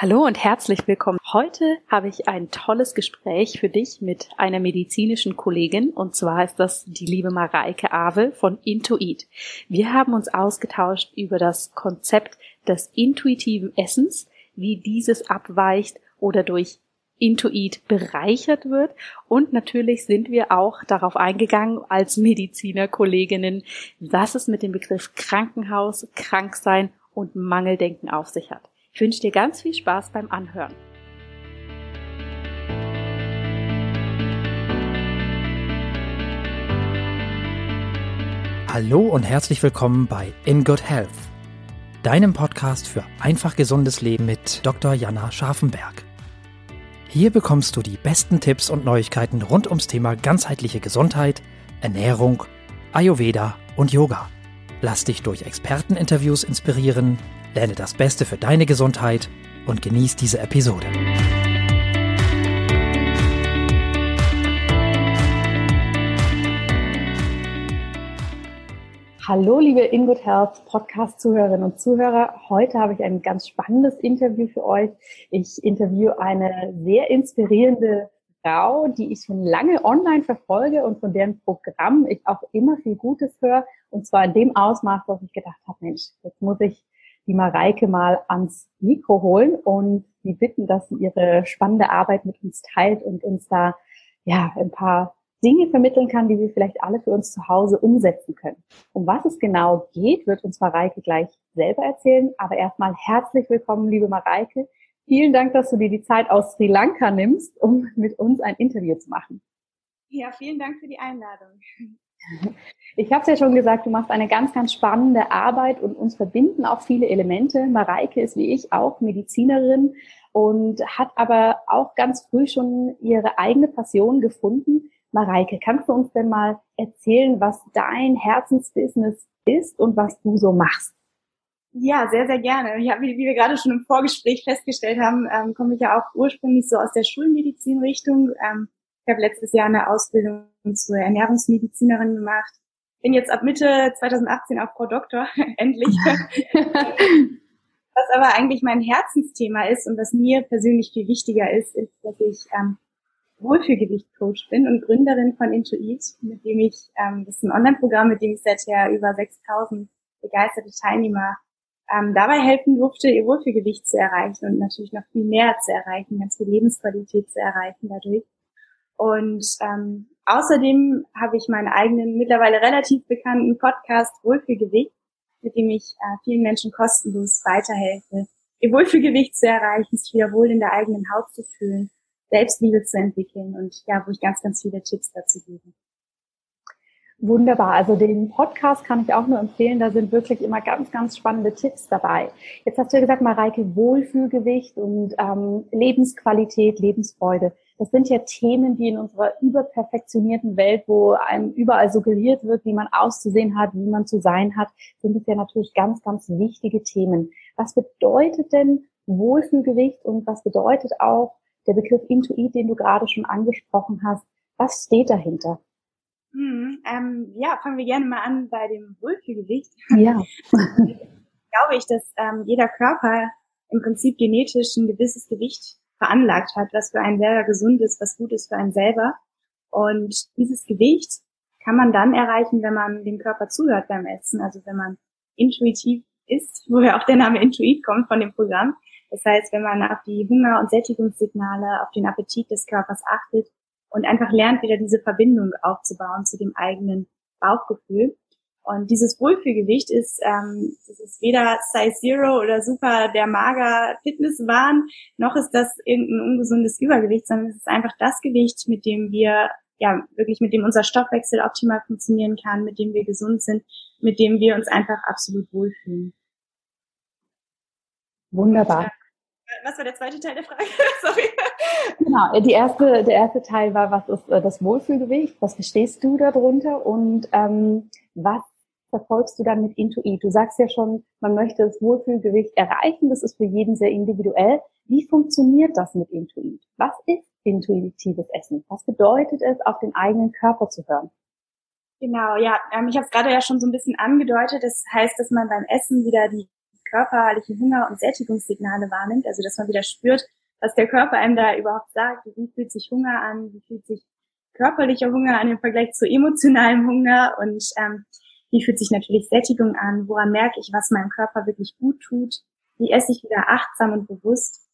Hallo und herzlich willkommen. Heute habe ich ein tolles Gespräch für dich mit einer medizinischen Kollegin und zwar ist das die liebe Mareike Awe von Intuit. Wir haben uns ausgetauscht über das Konzept des intuitiven Essens, wie dieses abweicht oder durch Intuit bereichert wird. Und natürlich sind wir auch darauf eingegangen, als Medizinerkolleginnen, was es mit dem Begriff Krankenhaus, Kranksein und Mangeldenken auf sich hat. Ich wünsche dir ganz viel Spaß beim Anhören. Hallo und herzlich willkommen bei In Good Health, deinem Podcast für einfach gesundes Leben mit Dr. Jana Scharfenberg. Hier bekommst du die besten Tipps und Neuigkeiten rund ums Thema ganzheitliche Gesundheit, Ernährung, Ayurveda und Yoga. Lass dich durch Experteninterviews inspirieren Lerne das Beste für deine Gesundheit und genieß diese Episode. Hallo, liebe In Good Health Podcast-Zuhörerinnen und Zuhörer. Heute habe ich ein ganz spannendes Interview für euch. Ich interviewe eine sehr inspirierende Frau, die ich schon lange online verfolge und von deren Programm ich auch immer viel Gutes höre. Und zwar in dem Ausmaß, dass ich gedacht habe, Mensch, jetzt muss ich die Mareike mal ans Mikro holen und sie bitten, dass sie ihre spannende Arbeit mit uns teilt und uns da ja ein paar Dinge vermitteln kann, die wir vielleicht alle für uns zu Hause umsetzen können. Um was es genau geht, wird uns Mareike gleich selber erzählen. Aber erstmal herzlich willkommen, liebe Mareike. Vielen Dank, dass du dir die Zeit aus Sri Lanka nimmst, um mit uns ein Interview zu machen. Ja, vielen Dank für die Einladung. Ich habe es ja schon gesagt, du machst eine ganz, ganz spannende Arbeit und uns verbinden auch viele Elemente. Mareike ist wie ich auch Medizinerin und hat aber auch ganz früh schon ihre eigene Passion gefunden. Mareike, kannst du uns denn mal erzählen, was dein Herzensbusiness ist und was du so machst? Ja, sehr, sehr gerne. Ja, wie, wie wir gerade schon im Vorgespräch festgestellt haben, ähm, komme ich ja auch ursprünglich so aus der Schulmedizinrichtung. Ähm, ich habe letztes Jahr eine Ausbildung zur Ernährungsmedizinerin gemacht. Bin jetzt ab Mitte 2018 auch Frau Doktor, endlich. was aber eigentlich mein Herzensthema ist und was mir persönlich viel wichtiger ist, ist, dass ich ähm, Wohlfühlgewicht-Coach bin und Gründerin von Intuit, mit dem ich, ähm, das ist ein Online-Programm, mit dem ich seither über 6000 begeisterte Teilnehmer ähm, dabei helfen durfte, ihr Wohlfühlgewicht zu erreichen und natürlich noch viel mehr zu erreichen, ganz viel Lebensqualität zu erreichen dadurch. Und ähm, außerdem habe ich meinen eigenen, mittlerweile relativ bekannten Podcast Wohlfühlgewicht, mit dem ich äh, vielen Menschen kostenlos weiterhelfe, ihr Wohlfühlgewicht zu erreichen, sich wieder wohl in der eigenen Haut zu fühlen, Selbstliebe zu entwickeln und ja, wo ich ganz, ganz viele Tipps dazu gebe. Wunderbar. Also den Podcast kann ich auch nur empfehlen. Da sind wirklich immer ganz, ganz spannende Tipps dabei. Jetzt hast du ja gesagt, Mareike, Wohlfühlgewicht und ähm, Lebensqualität, Lebensfreude. Das sind ja Themen, die in unserer überperfektionierten Welt, wo einem überall suggeriert wird, wie man auszusehen hat, wie man zu sein hat, sind es ja natürlich ganz, ganz wichtige Themen. Was bedeutet denn Wohlfühlgewicht und was bedeutet auch der Begriff Intuit, den du gerade schon angesprochen hast? Was steht dahinter? Hm, ähm, ja, fangen wir gerne mal an bei dem Wohlfühlgewicht. Ja. Glaube ich, dass ähm, jeder Körper im Prinzip genetisch ein gewisses Gewicht veranlagt hat, was für einen selber gesund ist, was gut ist für einen selber. Und dieses Gewicht kann man dann erreichen, wenn man dem Körper zuhört beim Essen, also wenn man intuitiv isst, woher auch der Name Intuit kommt von dem Programm. Das heißt, wenn man auf die Hunger- und Sättigungssignale, auf den Appetit des Körpers achtet und einfach lernt, wieder diese Verbindung aufzubauen zu dem eigenen Bauchgefühl. Und dieses Wohlfühlgewicht ist, ähm, das ist weder Size Zero oder super der mager Fitnesswahn, noch ist das irgendein ungesundes Übergewicht, sondern es ist einfach das Gewicht, mit dem wir ja wirklich mit dem unser Stoffwechsel optimal funktionieren kann, mit dem wir gesund sind, mit dem wir uns einfach absolut wohlfühlen. Wunderbar. Was war der zweite Teil der Frage? Sorry. Genau, äh, die erste, der erste Teil war, was ist äh, das Wohlfühlgewicht? Was verstehst du darunter? Und ähm, was verfolgst du dann mit Intuit? Du sagst ja schon, man möchte das Wohlfühlgewicht erreichen. Das ist für jeden sehr individuell. Wie funktioniert das mit Intuit? Was ist intuitives Essen? Was bedeutet es, auf den eigenen Körper zu hören? Genau, ja, ähm, ich habe es gerade ja schon so ein bisschen angedeutet. Das heißt, dass man beim Essen wieder die körperliche Hunger- und Sättigungssignale wahrnimmt, also dass man wieder spürt, was der Körper einem da überhaupt sagt, wie fühlt sich Hunger an, wie fühlt sich körperlicher Hunger an im Vergleich zu emotionalem Hunger und ähm, wie fühlt sich natürlich Sättigung an, woran merke ich, was meinem Körper wirklich gut tut, wie esse ich wieder achtsam und bewusst.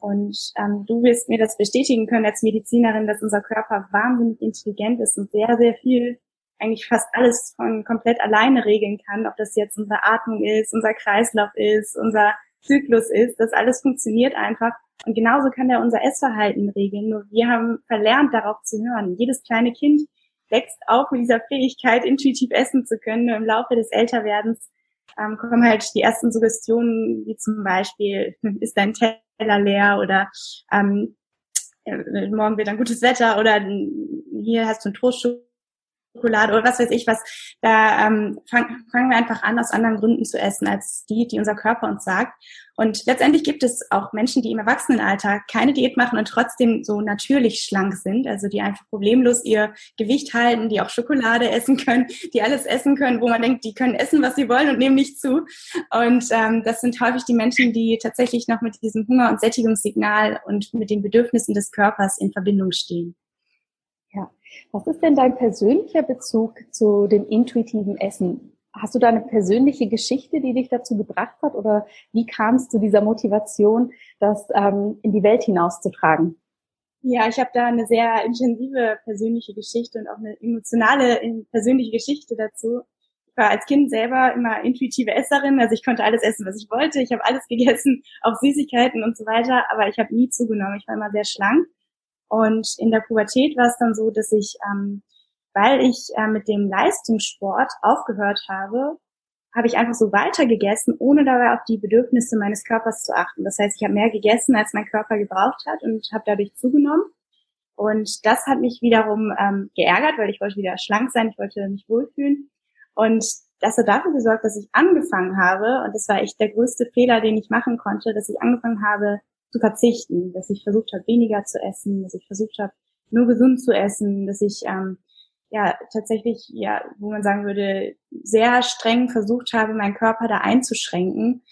Und ähm, du wirst mir das bestätigen können als Medizinerin, dass unser Körper wahnsinnig intelligent ist und sehr, sehr viel, eigentlich fast alles von komplett alleine regeln kann, ob das jetzt unsere Atmung ist, unser Kreislauf ist, unser Zyklus ist, das alles funktioniert einfach. Und genauso kann er unser Essverhalten regeln. Nur wir haben verlernt, darauf zu hören. Jedes kleine Kind wächst auch mit dieser Fähigkeit, intuitiv essen zu können. Nur im Laufe des Älterwerdens ähm, kommen halt die ersten Suggestionen, wie zum Beispiel, ist dein Teller leer oder ähm, äh, morgen wird ein gutes Wetter oder hier hast du einen Toaststück Schokolade oder was weiß ich was, da ähm, fang, fangen wir einfach an, aus anderen Gründen zu essen, als die, die unser Körper uns sagt. Und letztendlich gibt es auch Menschen, die im Erwachsenenalter keine Diät machen und trotzdem so natürlich schlank sind, also die einfach problemlos ihr Gewicht halten, die auch Schokolade essen können, die alles essen können, wo man denkt, die können essen, was sie wollen und nehmen nicht zu. Und ähm, das sind häufig die Menschen, die tatsächlich noch mit diesem Hunger- und Sättigungssignal und mit den Bedürfnissen des Körpers in Verbindung stehen. Was ist denn dein persönlicher Bezug zu dem intuitiven Essen? Hast du da eine persönliche Geschichte, die dich dazu gebracht hat? Oder wie kam es zu dieser Motivation, das ähm, in die Welt hinauszutragen? Ja, ich habe da eine sehr intensive persönliche Geschichte und auch eine emotionale persönliche Geschichte dazu. Ich war als Kind selber immer intuitive Esserin, also ich konnte alles essen, was ich wollte. Ich habe alles gegessen, auch Süßigkeiten und so weiter, aber ich habe nie zugenommen. Ich war immer sehr schlank und in der Pubertät war es dann so, dass ich, ähm, weil ich äh, mit dem Leistungssport aufgehört habe, habe ich einfach so weiter gegessen, ohne dabei auf die Bedürfnisse meines Körpers zu achten. Das heißt, ich habe mehr gegessen, als mein Körper gebraucht hat und habe dadurch zugenommen. Und das hat mich wiederum ähm, geärgert, weil ich wollte wieder schlank sein, ich wollte mich wohlfühlen. Und das hat dafür gesorgt, dass ich angefangen habe, und das war echt der größte Fehler, den ich machen konnte, dass ich angefangen habe, zu verzichten, dass ich versucht habe, weniger zu essen, dass ich versucht habe, nur gesund zu essen, dass ich ähm, ja tatsächlich, ja, wo man sagen würde, sehr streng versucht habe, meinen Körper da einzuschränken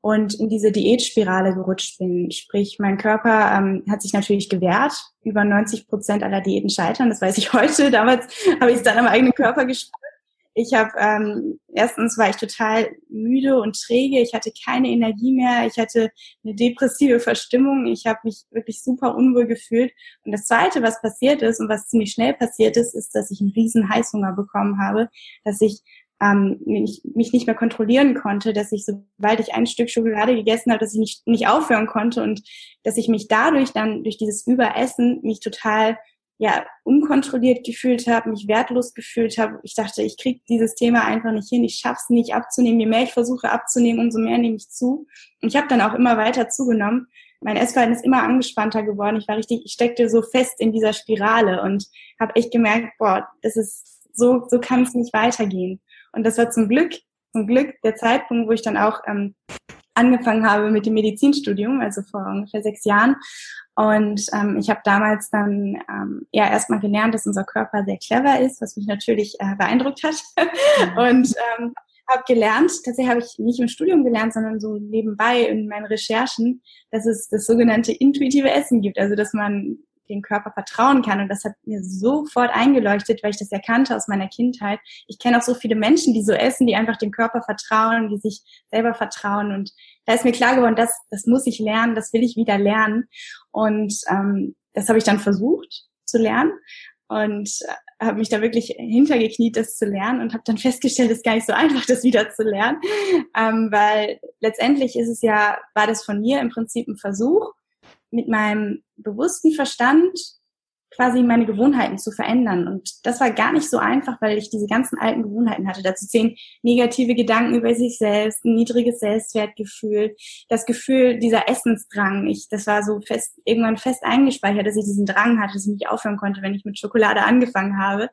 und in diese Diätspirale gerutscht bin. Sprich, mein Körper ähm, hat sich natürlich gewehrt. Über 90 Prozent aller Diäten scheitern. Das weiß ich heute. Damals habe ich es dann am eigenen Körper gespürt. Ich habe ähm, erstens war ich total müde und träge. Ich hatte keine Energie mehr. Ich hatte eine depressive Verstimmung. Ich habe mich wirklich super unwohl gefühlt. Und das Zweite, was passiert ist und was ziemlich schnell passiert ist, ist, dass ich einen riesen Heißhunger bekommen habe, dass ich ähm, mich, mich nicht mehr kontrollieren konnte, dass ich, sobald ich ein Stück Schokolade gegessen habe, dass ich nicht, nicht aufhören konnte und dass ich mich dadurch dann durch dieses Überessen mich total ja unkontrolliert gefühlt habe, mich wertlos gefühlt habe. Ich dachte, ich kriege dieses Thema einfach nicht hin, ich schaff's nicht abzunehmen. Je mehr ich versuche abzunehmen, umso mehr nehme ich zu. Und ich habe dann auch immer weiter zugenommen. Mein Essverhalten ist immer angespannter geworden. Ich war richtig, ich steckte so fest in dieser Spirale und habe echt gemerkt, boah, das ist so, so kann es nicht weitergehen. Und das war zum Glück, zum Glück der Zeitpunkt, wo ich dann auch ähm, angefangen habe mit dem Medizinstudium, also vor ungefähr sechs Jahren. Und ähm, ich habe damals dann ähm, ja erstmal gelernt, dass unser Körper sehr clever ist, was mich natürlich äh, beeindruckt hat. Mhm. Und ähm, habe gelernt, tatsächlich habe ich nicht im Studium gelernt, sondern so nebenbei in meinen Recherchen, dass es das sogenannte intuitive Essen gibt. Also dass man dem Körper vertrauen kann. Und das hat mir sofort eingeleuchtet, weil ich das erkannte aus meiner Kindheit. Ich kenne auch so viele Menschen, die so essen, die einfach dem Körper vertrauen, die sich selber vertrauen. Und da ist mir klar geworden, das, das muss ich lernen, das will ich wieder lernen. Und ähm, das habe ich dann versucht zu lernen und äh, habe mich da wirklich hintergekniet, das zu lernen und habe dann festgestellt, es ist gar nicht so einfach, das wieder zu lernen, ähm, weil letztendlich ist es ja, war das von mir im Prinzip ein Versuch, mit meinem bewussten Verstand quasi meine Gewohnheiten zu verändern. Und das war gar nicht so einfach, weil ich diese ganzen alten Gewohnheiten hatte. Dazu zehn negative Gedanken über sich selbst, ein niedriges Selbstwertgefühl, das Gefühl dieser Essensdrang. Ich, das war so fest, irgendwann fest eingespeichert, dass ich diesen Drang hatte, dass ich nicht aufhören konnte, wenn ich mit Schokolade angefangen habe.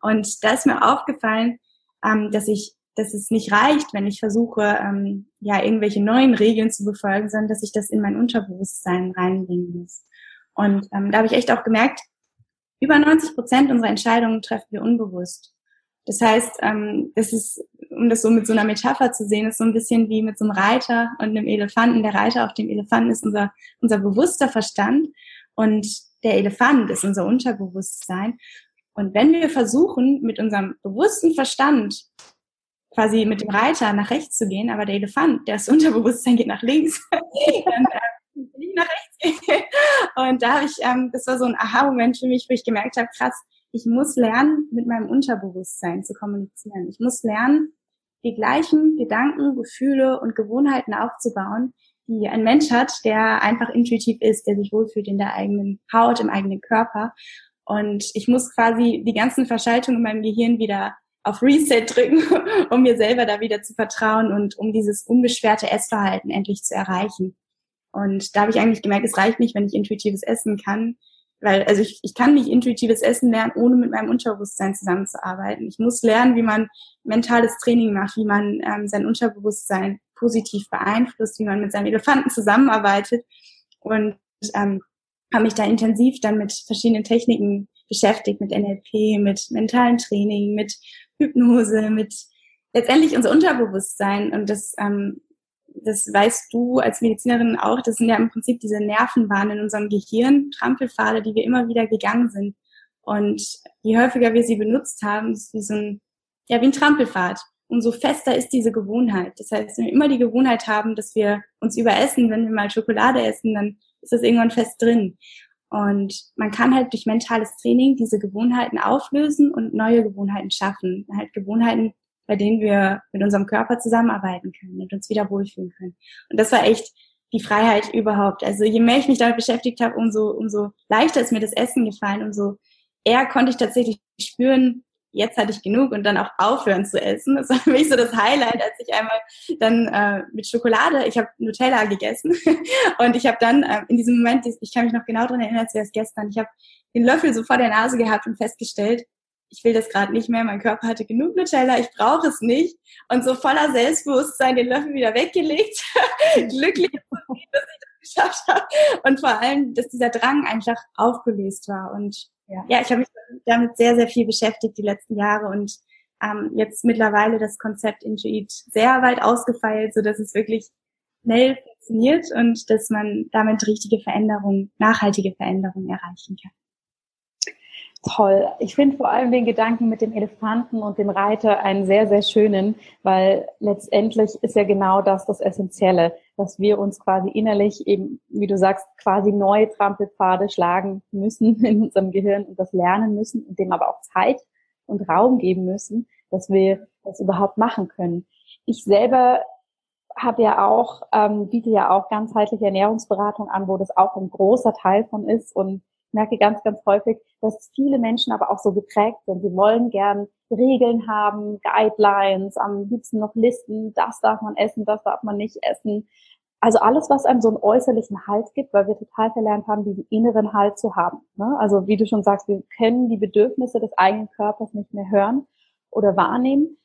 Und da ist mir aufgefallen, ähm, dass ich dass es nicht reicht, wenn ich versuche, ähm, ja, irgendwelche neuen Regeln zu befolgen, sondern dass ich das in mein Unterbewusstsein reinbringen muss. Und ähm, da habe ich echt auch gemerkt, über 90 Prozent unserer Entscheidungen treffen wir unbewusst. Das heißt, ähm, das ist, um das so mit so einer Metapher zu sehen, ist so ein bisschen wie mit so einem Reiter und einem Elefanten. Der Reiter auf dem Elefanten ist unser, unser bewusster Verstand und der Elefant ist unser Unterbewusstsein. Und wenn wir versuchen, mit unserem bewussten Verstand quasi mit dem Reiter nach rechts zu gehen, aber der Elefant, das Unterbewusstsein geht nach links, äh, nach rechts gehen. Und da habe ich, ähm, das war so ein Aha-Moment für mich, wo ich gemerkt habe, krass, ich muss lernen, mit meinem Unterbewusstsein zu kommunizieren. Ich muss lernen, die gleichen Gedanken, Gefühle und Gewohnheiten aufzubauen, die ein Mensch hat, der einfach intuitiv ist, der sich wohlfühlt in der eigenen Haut, im eigenen Körper. Und ich muss quasi die ganzen Verschaltungen in meinem Gehirn wieder auf Reset drücken, um mir selber da wieder zu vertrauen und um dieses unbeschwerte Essverhalten endlich zu erreichen. Und da habe ich eigentlich gemerkt, es reicht nicht, wenn ich intuitives Essen kann, weil also ich, ich kann nicht intuitives Essen lernen, ohne mit meinem Unterbewusstsein zusammenzuarbeiten. Ich muss lernen, wie man mentales Training macht, wie man ähm, sein Unterbewusstsein positiv beeinflusst, wie man mit seinem Elefanten zusammenarbeitet und ähm, habe mich da intensiv dann mit verschiedenen Techniken beschäftigt, mit NLP, mit mentalen Training, mit Hypnose, mit letztendlich unser Unterbewusstsein und das ähm, das weißt du als Medizinerin auch, das sind ja im Prinzip diese Nervenbahnen in unserem Gehirn, Trampelpfade, die wir immer wieder gegangen sind. Und je häufiger wir sie benutzt haben, ist wie so ein, ja, wie ein Trampelpfad. Umso fester ist diese Gewohnheit. Das heißt, wenn wir immer die Gewohnheit haben, dass wir uns überessen, wenn wir mal Schokolade essen, dann ist das irgendwann fest drin. Und man kann halt durch mentales Training diese Gewohnheiten auflösen und neue Gewohnheiten schaffen. Halt Gewohnheiten, bei denen wir mit unserem Körper zusammenarbeiten können und uns wieder wohlfühlen können. Und das war echt die Freiheit überhaupt. Also je mehr ich mich damit beschäftigt habe, umso, umso leichter ist mir das Essen gefallen, umso eher konnte ich tatsächlich spüren, jetzt hatte ich genug und dann auch aufhören zu essen. Das war für mich so das Highlight, als ich einmal dann äh, mit Schokolade, ich habe Nutella gegessen und ich habe dann äh, in diesem Moment, ich kann mich noch genau daran erinnern, als wäre es gestern, ich habe den Löffel so vor der Nase gehabt und festgestellt, ich will das gerade nicht mehr, mein Körper hatte genug Nutella, ich brauche es nicht. Und so voller Selbstbewusstsein den Löffel wieder weggelegt, glücklich, dass ich das geschafft habe. Und vor allem, dass dieser Drang einfach aufgelöst war. Und ja, ja ich habe mich damit sehr, sehr viel beschäftigt die letzten Jahre und ähm, jetzt mittlerweile das Konzept Intuit sehr weit ausgefeilt, so dass es wirklich schnell funktioniert und dass man damit richtige Veränderungen, nachhaltige Veränderungen erreichen kann. Toll. Ich finde vor allem den Gedanken mit dem Elefanten und dem Reiter einen sehr, sehr schönen, weil letztendlich ist ja genau das das Essentielle, dass wir uns quasi innerlich eben, wie du sagst, quasi neue Trampelpfade schlagen müssen in unserem Gehirn und das lernen müssen und dem aber auch Zeit und Raum geben müssen, dass wir das überhaupt machen können. Ich selber habe ja auch, ähm, biete ja auch ganzheitliche Ernährungsberatung an, wo das auch ein großer Teil von ist und merke ganz, ganz häufig, dass viele Menschen aber auch so geprägt sind. Sie wollen gern Regeln haben, Guidelines, am liebsten noch Listen, das darf man essen, das darf man nicht essen. Also alles, was einem so einen äußerlichen Halt gibt, weil wir total verlernt haben, diesen inneren Halt zu haben. Ne? Also wie du schon sagst, wir können die Bedürfnisse des eigenen Körpers nicht mehr hören oder wahrnehmen.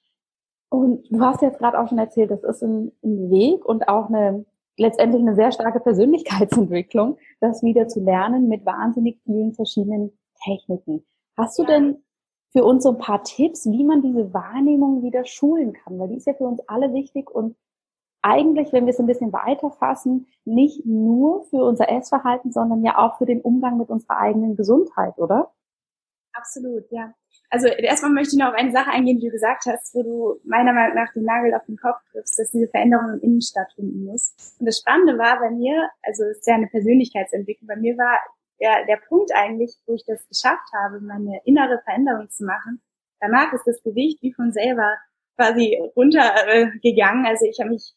Und du hast jetzt gerade auch schon erzählt, das ist ein, ein Weg und auch eine letztendlich eine sehr starke Persönlichkeitsentwicklung, das wieder zu lernen mit wahnsinnig vielen verschiedenen Techniken. Hast du ja. denn für uns so ein paar Tipps, wie man diese Wahrnehmung wieder schulen kann? Weil die ist ja für uns alle wichtig und eigentlich, wenn wir es ein bisschen weiter fassen, nicht nur für unser Essverhalten, sondern ja auch für den Umgang mit unserer eigenen Gesundheit, oder? Absolut, ja. Also erstmal möchte ich noch auf eine Sache eingehen, die du gesagt hast, wo du meiner Meinung nach den Nagel auf den Kopf triffst, dass diese Veränderung im Innen stattfinden muss. Und das Spannende war bei mir, also es ist ja eine Persönlichkeitsentwicklung, bei mir war der, der Punkt eigentlich, wo ich das geschafft habe, meine innere Veränderung zu machen. Danach ist das Gewicht wie von selber quasi runtergegangen. Äh, also ich habe mich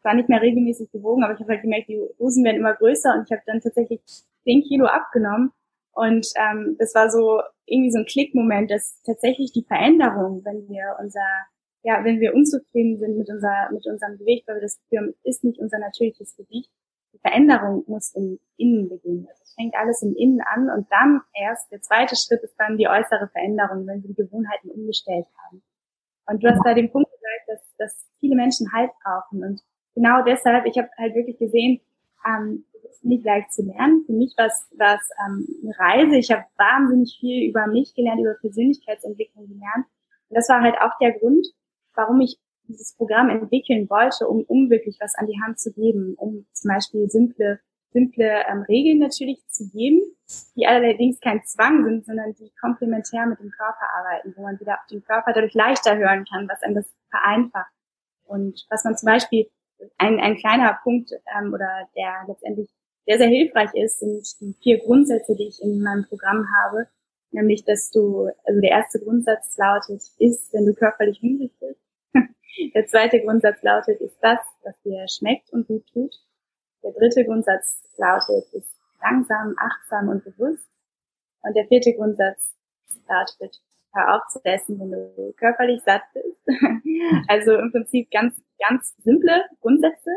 zwar nicht mehr regelmäßig gewogen, aber ich habe halt gemerkt, die Hosen werden immer größer und ich habe dann tatsächlich 10 Kilo abgenommen und ähm, das war so irgendwie so ein Klickmoment, dass tatsächlich die Veränderung, wenn wir unser, ja, wenn wir unzufrieden sind mit unser, mit unserem Gewicht, weil wir das Gefühl ist nicht unser natürliches Gewicht, die Veränderung muss im Innen beginnen. Also es fängt alles im Innen an und dann erst der zweite Schritt ist dann die äußere Veränderung, wenn wir die Gewohnheiten umgestellt haben. Und du hast da den Punkt gesagt, dass, dass viele Menschen Halt brauchen und genau deshalb, ich habe halt wirklich gesehen, ähm, nicht leicht zu lernen. Für mich war es ähm, eine Reise. Ich habe wahnsinnig viel über mich gelernt, über Persönlichkeitsentwicklung gelernt. das war halt auch der Grund, warum ich dieses Programm entwickeln wollte, um, um wirklich was an die Hand zu geben, um zum Beispiel simple, simple ähm, Regeln natürlich zu geben, die allerdings kein Zwang sind, sondern die komplementär mit dem Körper arbeiten, wo man wieder auf den Körper dadurch leichter hören kann, was einem das vereinfacht. Und was man zum Beispiel, ein, ein kleiner Punkt ähm, oder der letztendlich sehr, sehr hilfreich ist, sind die vier Grundsätze, die ich in meinem Programm habe. Nämlich, dass du, also der erste Grundsatz lautet, ist, wenn du körperlich hungrig bist. Der zweite Grundsatz lautet, ist das, was dir schmeckt und gut tut. Der dritte Grundsatz lautet, ist langsam, achtsam und bewusst. Und der vierte Grundsatz lautet, hör auf zu essen, wenn du körperlich satt bist. also im Prinzip ganz, ganz simple Grundsätze,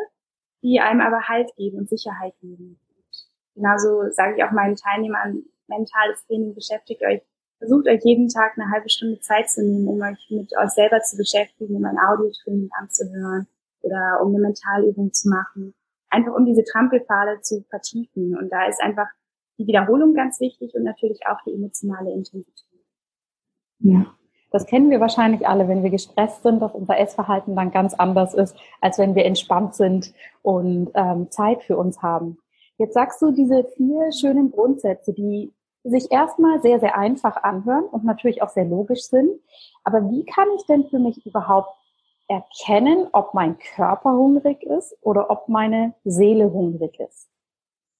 die einem aber Halt geben und Sicherheit geben. genauso sage ich auch meinen Teilnehmern, mentales Training beschäftigt euch versucht euch jeden Tag eine halbe Stunde Zeit zu nehmen, um euch mit euch selber zu beschäftigen, um ein Audiotraining anzuhören oder um eine Mentalübung zu machen. Einfach um diese Trampelpfade zu vertiefen. Und da ist einfach die Wiederholung ganz wichtig und natürlich auch die emotionale Intensität. Ja. Das kennen wir wahrscheinlich alle, wenn wir gestresst sind, dass unser Essverhalten dann ganz anders ist, als wenn wir entspannt sind und ähm, Zeit für uns haben. Jetzt sagst du diese vier schönen Grundsätze, die sich erstmal sehr, sehr einfach anhören und natürlich auch sehr logisch sind. Aber wie kann ich denn für mich überhaupt erkennen, ob mein Körper hungrig ist oder ob meine Seele hungrig ist?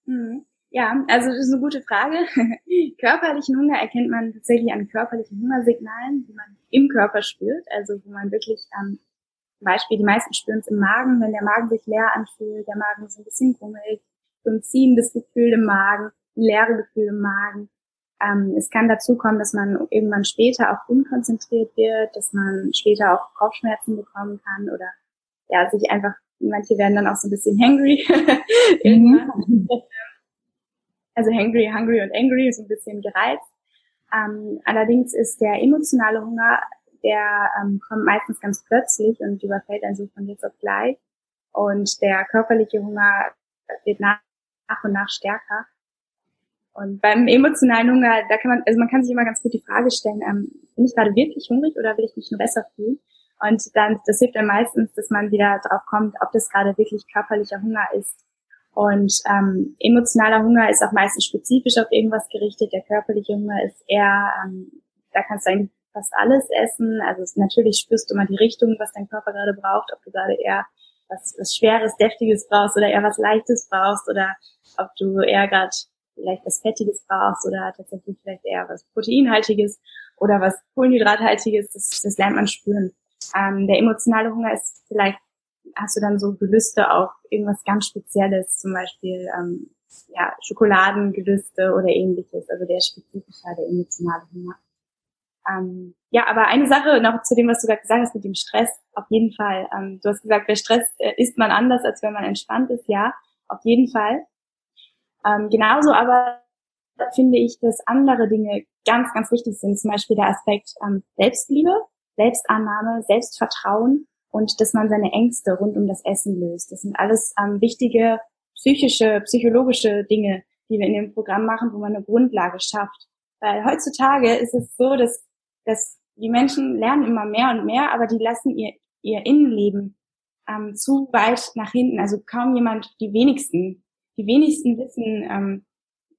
Mhm. Ja, also das ist eine gute Frage. körperlichen Hunger erkennt man tatsächlich an körperlichen Hungersignalen, die man im Körper spürt. Also wo man wirklich ähm, zum Beispiel, die meisten spüren es im Magen, wenn der Magen sich leer anfühlt, der Magen ist ein bisschen grummelig, so ein ziehendes Gefühl im Magen, leere Gefühl im Magen. Ähm, es kann dazu kommen, dass man irgendwann später auch unkonzentriert wird, dass man später auch Kopfschmerzen bekommen kann oder ja, sich einfach, manche werden dann auch so ein bisschen hangry. Mhm. also hangry, hungry und angry, so ein bisschen gereizt. Ähm, allerdings ist der emotionale Hunger, der ähm, kommt meistens ganz plötzlich und überfällt einen so von jetzt auf gleich. Und der körperliche Hunger wird nach, nach und nach stärker. Und beim emotionalen Hunger, da kann man, also man kann sich immer ganz gut die Frage stellen, ähm, bin ich gerade wirklich hungrig oder will ich mich nur besser fühlen? Und dann, das hilft dann meistens, dass man wieder drauf kommt, ob das gerade wirklich körperlicher Hunger ist. Und ähm, emotionaler Hunger ist auch meistens spezifisch auf irgendwas gerichtet. Der körperliche Hunger ist eher, ähm, da kannst du eigentlich fast alles essen. Also natürlich spürst du mal die Richtung, was dein Körper gerade braucht, ob du gerade eher was, was Schweres, Deftiges brauchst oder eher was Leichtes brauchst oder ob du eher gerade vielleicht was Fettiges brauchst oder tatsächlich vielleicht eher was Proteinhaltiges oder was Kohlenhydrathaltiges, das, das lernt man spüren. Ähm, der emotionale Hunger ist vielleicht, hast du dann so Gelüste auf irgendwas ganz Spezielles, zum Beispiel ähm, ja, Schokoladengelüste oder ähnliches, also der spezifische, der emotionale Hunger. Ähm, ja, aber eine Sache noch zu dem, was du gerade gesagt hast mit dem Stress, auf jeden Fall. Ähm, du hast gesagt, bei Stress äh, isst man anders, als wenn man entspannt ist, ja, auf jeden Fall. Ähm, genauso aber finde ich, dass andere Dinge ganz, ganz wichtig sind. Zum Beispiel der Aspekt ähm, Selbstliebe, Selbstannahme, Selbstvertrauen und dass man seine Ängste rund um das Essen löst. Das sind alles ähm, wichtige psychische, psychologische Dinge, die wir in dem Programm machen, wo man eine Grundlage schafft. Weil heutzutage ist es so, dass, dass die Menschen lernen immer mehr und mehr, aber die lassen ihr, ihr Innenleben ähm, zu weit nach hinten. Also kaum jemand, die wenigsten die wenigsten wissen, ähm,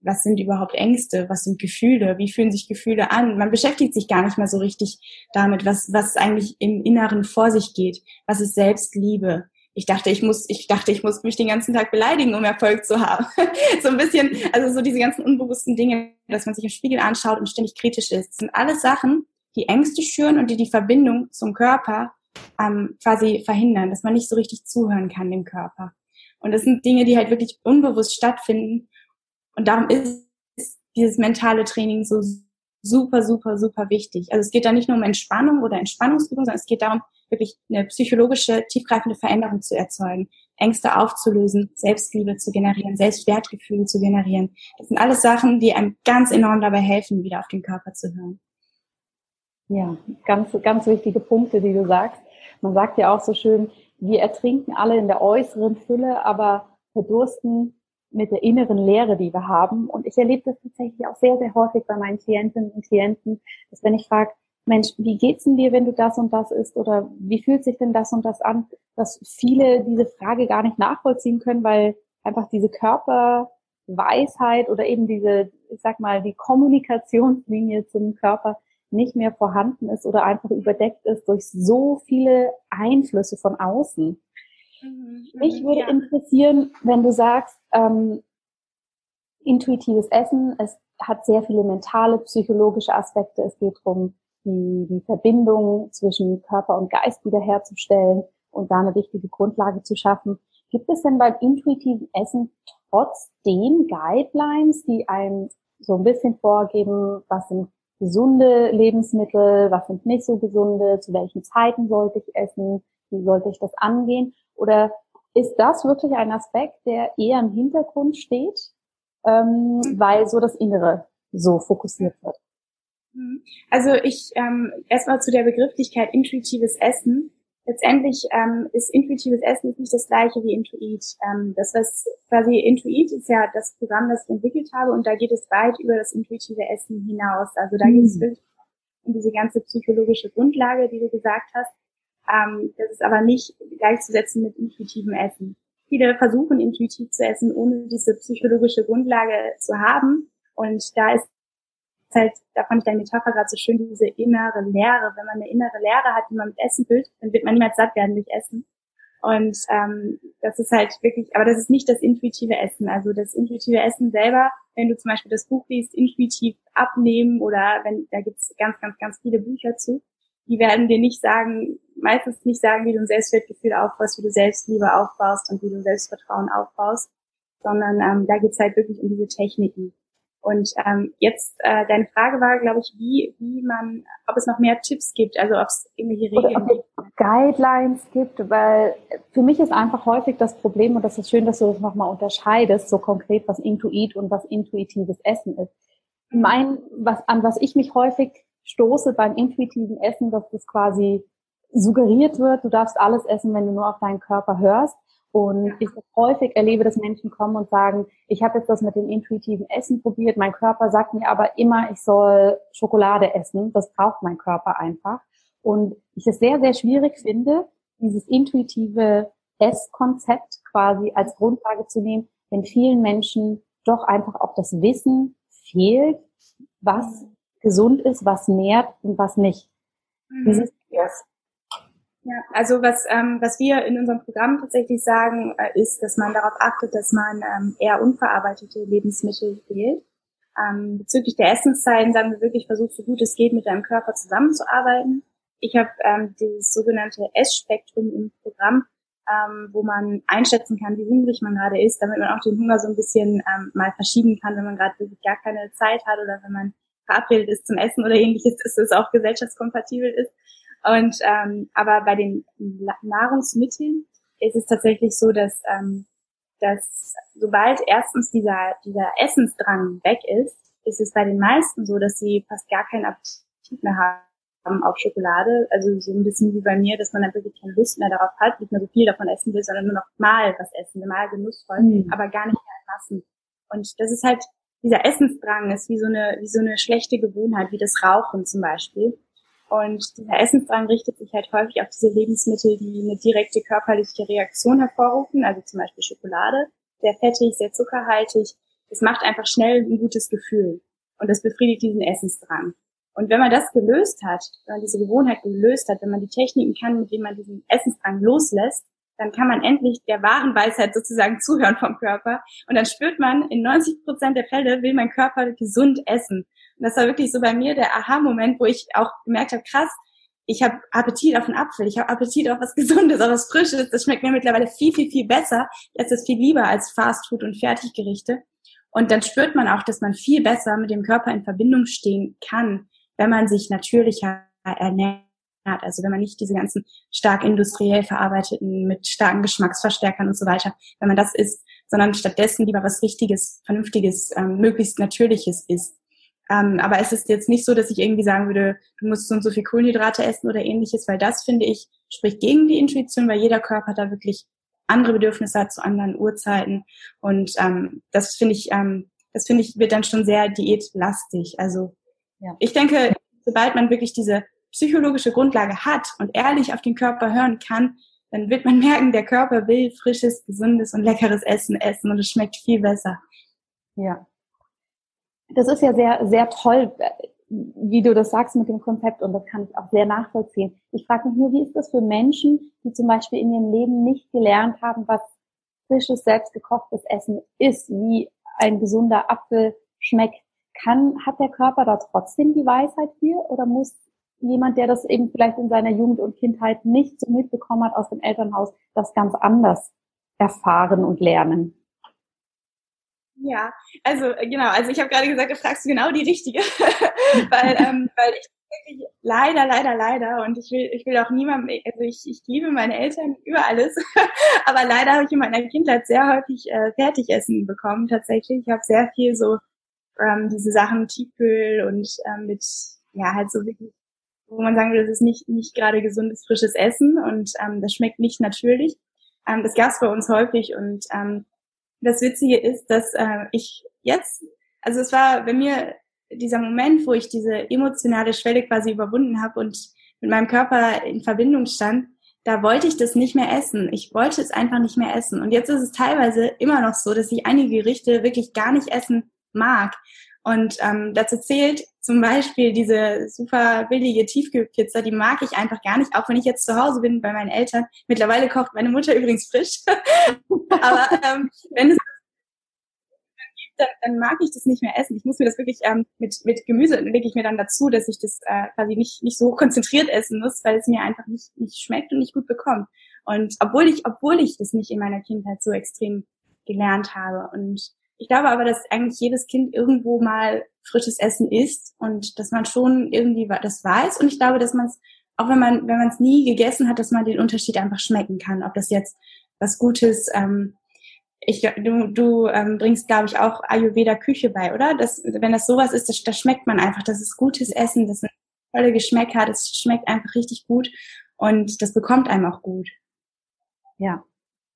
was sind überhaupt Ängste, was sind Gefühle, wie fühlen sich Gefühle an. Man beschäftigt sich gar nicht mehr so richtig damit, was, was eigentlich im Inneren vor sich geht, was ist Selbstliebe. Ich dachte, ich muss, ich dachte, ich muss mich den ganzen Tag beleidigen, um Erfolg zu haben. so ein bisschen, also so diese ganzen unbewussten Dinge, dass man sich im Spiegel anschaut und ständig kritisch ist. Das sind alles Sachen, die Ängste schüren und die die Verbindung zum Körper ähm, quasi verhindern, dass man nicht so richtig zuhören kann dem Körper. Und das sind Dinge, die halt wirklich unbewusst stattfinden. Und darum ist dieses mentale Training so super, super, super wichtig. Also es geht da nicht nur um Entspannung oder Entspannungsübung, sondern es geht darum, wirklich eine psychologische, tiefgreifende Veränderung zu erzeugen, Ängste aufzulösen, Selbstliebe zu generieren, Selbstwertgefühle zu generieren. Das sind alles Sachen, die einem ganz enorm dabei helfen, wieder auf den Körper zu hören. Ja, ganz, ganz wichtige Punkte, die du sagst. Man sagt ja auch so schön, wir ertrinken alle in der äußeren Fülle, aber verdursten mit der inneren Leere, die wir haben. Und ich erlebe das tatsächlich auch sehr, sehr häufig bei meinen Klientinnen und Klienten, dass wenn ich frage, Mensch, wie geht's denn dir, wenn du das und das isst? Oder wie fühlt sich denn das und das an? Dass viele diese Frage gar nicht nachvollziehen können, weil einfach diese Körperweisheit oder eben diese, ich sag mal, die Kommunikationslinie zum Körper nicht mehr vorhanden ist oder einfach überdeckt ist durch so viele Einflüsse von außen. Mhm, Mich mhm, würde ja. interessieren, wenn du sagst, ähm, intuitives Essen, es hat sehr viele mentale, psychologische Aspekte. Es geht darum, die, die Verbindung zwischen Körper und Geist wiederherzustellen und da eine wichtige Grundlage zu schaffen. Gibt es denn beim intuitiven Essen trotzdem Guidelines, die einem so ein bisschen vorgeben, was sind gesunde Lebensmittel, was sind nicht so gesunde, zu welchen Zeiten sollte ich essen, wie sollte ich das angehen? Oder ist das wirklich ein Aspekt, der eher im Hintergrund steht, ähm, weil so das Innere so fokussiert wird? Mhm. Also ich ähm, erstmal zu der Begrifflichkeit intuitives Essen. Letztendlich ähm, ist intuitives Essen nicht das gleiche wie Intuit. Ähm, das was quasi Intuit ist ja das Programm, das ich entwickelt habe und da geht es weit über das intuitive Essen hinaus. Also da mhm. geht es mhm. wirklich um diese ganze psychologische Grundlage, die du gesagt hast. Ähm, das ist aber nicht gleichzusetzen mit intuitivem Essen. Viele versuchen intuitiv zu essen, ohne diese psychologische Grundlage zu haben. Und da ist halt, da fand ich deine Metapher gerade so schön, diese innere Leere. Wenn man eine innere Leere hat, die man mit Essen füllt, dann wird man niemals satt werden durch Essen. Und ähm, das ist halt wirklich, aber das ist nicht das intuitive Essen. Also das intuitive Essen selber, wenn du zum Beispiel das Buch liest, intuitiv abnehmen oder wenn, da gibt's ganz, ganz, ganz viele Bücher zu, die werden dir nicht sagen, meistens nicht sagen, wie du ein Selbstwertgefühl aufbaust, wie du Selbstliebe aufbaust und wie du Selbstvertrauen aufbaust, sondern ähm, da geht's halt wirklich um diese Techniken. Und ähm, jetzt äh, deine Frage war, glaube ich, wie, wie man, ob es noch mehr Tipps gibt, also ob es irgendwelche Regeln gibt. Guidelines gibt, weil für mich ist einfach häufig das Problem, und das ist schön, dass du das nochmal unterscheidest, so konkret, was Intuit und was intuitives Essen ist. Mhm. Mein, was, an was ich mich häufig stoße beim intuitiven Essen, dass das quasi suggeriert wird, du darfst alles essen, wenn du nur auf deinen Körper hörst. Und ich häufig erlebe, dass Menschen kommen und sagen, ich habe jetzt das mit dem intuitiven Essen probiert, mein Körper sagt mir aber immer, ich soll Schokolade essen. Das braucht mein Körper einfach. Und ich es sehr, sehr schwierig finde, dieses intuitive Esskonzept quasi als Grundlage zu nehmen, wenn vielen Menschen doch einfach auch das Wissen fehlt, was gesund ist, was nährt und was nicht. Mhm. Das? Ja, also was, ähm, was wir in unserem Programm tatsächlich sagen, äh, ist, dass man darauf achtet, dass man ähm, eher unverarbeitete Lebensmittel wählt. Ähm, bezüglich der Essenszeiten sagen wir wirklich, versuch so gut es geht, mit deinem Körper zusammenzuarbeiten. Ich habe ähm, dieses sogenannte Essspektrum im Programm, ähm, wo man einschätzen kann, wie hungrig man gerade ist, damit man auch den Hunger so ein bisschen ähm, mal verschieben kann, wenn man gerade wirklich gar keine Zeit hat oder wenn man verabredet ist zum Essen oder ähnliches, dass es auch gesellschaftskompatibel ist. Und ähm, aber bei den Nahrungsmitteln ist es tatsächlich so, dass ähm, dass sobald erstens dieser dieser Essensdrang weg ist, ist es bei den meisten so, dass sie fast gar keinen Appetit mehr haben auf Schokolade. Also so ein bisschen wie bei mir, dass man dann wirklich keine Lust mehr darauf hat, nicht mehr so viel davon essen will, sondern nur noch mal was essen, mal genussvoll, mhm. aber gar nicht mehr in Massen. Und das ist halt dieser Essensdrang ist wie so eine wie so eine schlechte Gewohnheit, wie das Rauchen zum Beispiel und dieser Essensdrang richtet sich halt häufig auf diese Lebensmittel, die eine direkte körperliche Reaktion hervorrufen, also zum Beispiel Schokolade, sehr fettig, sehr zuckerhaltig. Es macht einfach schnell ein gutes Gefühl und das befriedigt diesen Essensdrang. Und wenn man das gelöst hat, wenn man diese Gewohnheit gelöst hat, wenn man die Techniken kann, mit denen man diesen Essensdrang loslässt, dann kann man endlich der wahren Weisheit sozusagen zuhören vom Körper. Und dann spürt man, in 90 Prozent der Fälle will mein Körper gesund essen. Und das war wirklich so bei mir der Aha-Moment, wo ich auch gemerkt habe, krass, ich habe Appetit auf einen Apfel, ich habe Appetit auf was Gesundes, auf was Frisches. Das schmeckt mir mittlerweile viel, viel, viel besser. Das ist viel lieber als Fastfood und Fertiggerichte. Und dann spürt man auch, dass man viel besser mit dem Körper in Verbindung stehen kann, wenn man sich natürlicher ernährt. Also wenn man nicht diese ganzen stark industriell verarbeiteten, mit starken Geschmacksverstärkern und so weiter, wenn man das isst, sondern stattdessen lieber was Richtiges, Vernünftiges, ähm, möglichst Natürliches isst. Ähm, aber es ist jetzt nicht so, dass ich irgendwie sagen würde, du musst so und so viel Kohlenhydrate essen oder ähnliches, weil das finde ich spricht gegen die Intuition, weil jeder Körper da wirklich andere Bedürfnisse hat zu anderen Uhrzeiten. Und ähm, das finde ich, ähm, das finde ich, wird dann schon sehr diätlastig. Also ja. ich denke, sobald man wirklich diese psychologische Grundlage hat und ehrlich auf den Körper hören kann, dann wird man merken, der Körper will frisches, gesundes und leckeres Essen essen und es schmeckt viel besser. Ja. Das ist ja sehr, sehr toll, wie du das sagst mit dem Konzept und das kann ich auch sehr nachvollziehen. Ich frage mich nur, wie ist das für Menschen, die zum Beispiel in ihrem Leben nicht gelernt haben, was frisches, selbstgekochtes Essen ist, wie ein gesunder Apfel schmeckt. Kann, hat der Körper da trotzdem die Weisheit hier oder muss jemand, der das eben vielleicht in seiner Jugend und Kindheit nicht so mitbekommen hat aus dem Elternhaus, das ganz anders erfahren und lernen? Ja, also genau, also ich habe gerade gesagt, da fragst du genau die richtige, weil, ähm, weil ich wirklich leider, leider, leider und ich will, ich will auch niemandem, also ich, ich liebe meine Eltern über alles, aber leider habe ich in meiner Kindheit sehr häufig äh, Fertigessen bekommen tatsächlich. Ich habe sehr viel so ähm, diese Sachen Tiefkühl und ähm, mit ja halt so wirklich wo man sagen würde, das ist nicht, nicht gerade gesundes, frisches Essen und ähm, das schmeckt nicht natürlich. Ähm, das gab es bei uns häufig und ähm, das Witzige ist, dass äh, ich jetzt, also es war bei mir dieser Moment, wo ich diese emotionale Schwelle quasi überwunden habe und mit meinem Körper in Verbindung stand, da wollte ich das nicht mehr essen. Ich wollte es einfach nicht mehr essen. Und jetzt ist es teilweise immer noch so, dass ich einige Gerichte wirklich gar nicht essen mag. Und ähm, dazu zählt zum Beispiel diese super billige Tiefkühlpizza, die mag ich einfach gar nicht, auch wenn ich jetzt zu Hause bin bei meinen Eltern. Mittlerweile kocht meine Mutter übrigens frisch. Aber ähm, wenn es dann, dann mag ich das nicht mehr essen. Ich muss mir das wirklich ähm, mit, mit Gemüse lege ich mir dann dazu, dass ich das äh, quasi nicht, nicht so konzentriert essen muss, weil es mir einfach nicht, nicht schmeckt und nicht gut bekommt. Und obwohl ich, obwohl ich das nicht in meiner Kindheit so extrem gelernt habe. Und ich glaube aber, dass eigentlich jedes Kind irgendwo mal frisches Essen isst und dass man schon irgendwie das weiß. Und ich glaube, dass man es, auch wenn man, wenn man es nie gegessen hat, dass man den Unterschied einfach schmecken kann. Ob das jetzt was Gutes, ähm, ich, du, du ähm, bringst, glaube ich, auch Ayurveda Küche bei, oder? Das, wenn das sowas ist, das, das schmeckt man einfach. Das ist gutes Essen, das sind tolle Geschmäcker, das schmeckt einfach richtig gut und das bekommt einem auch gut. Ja,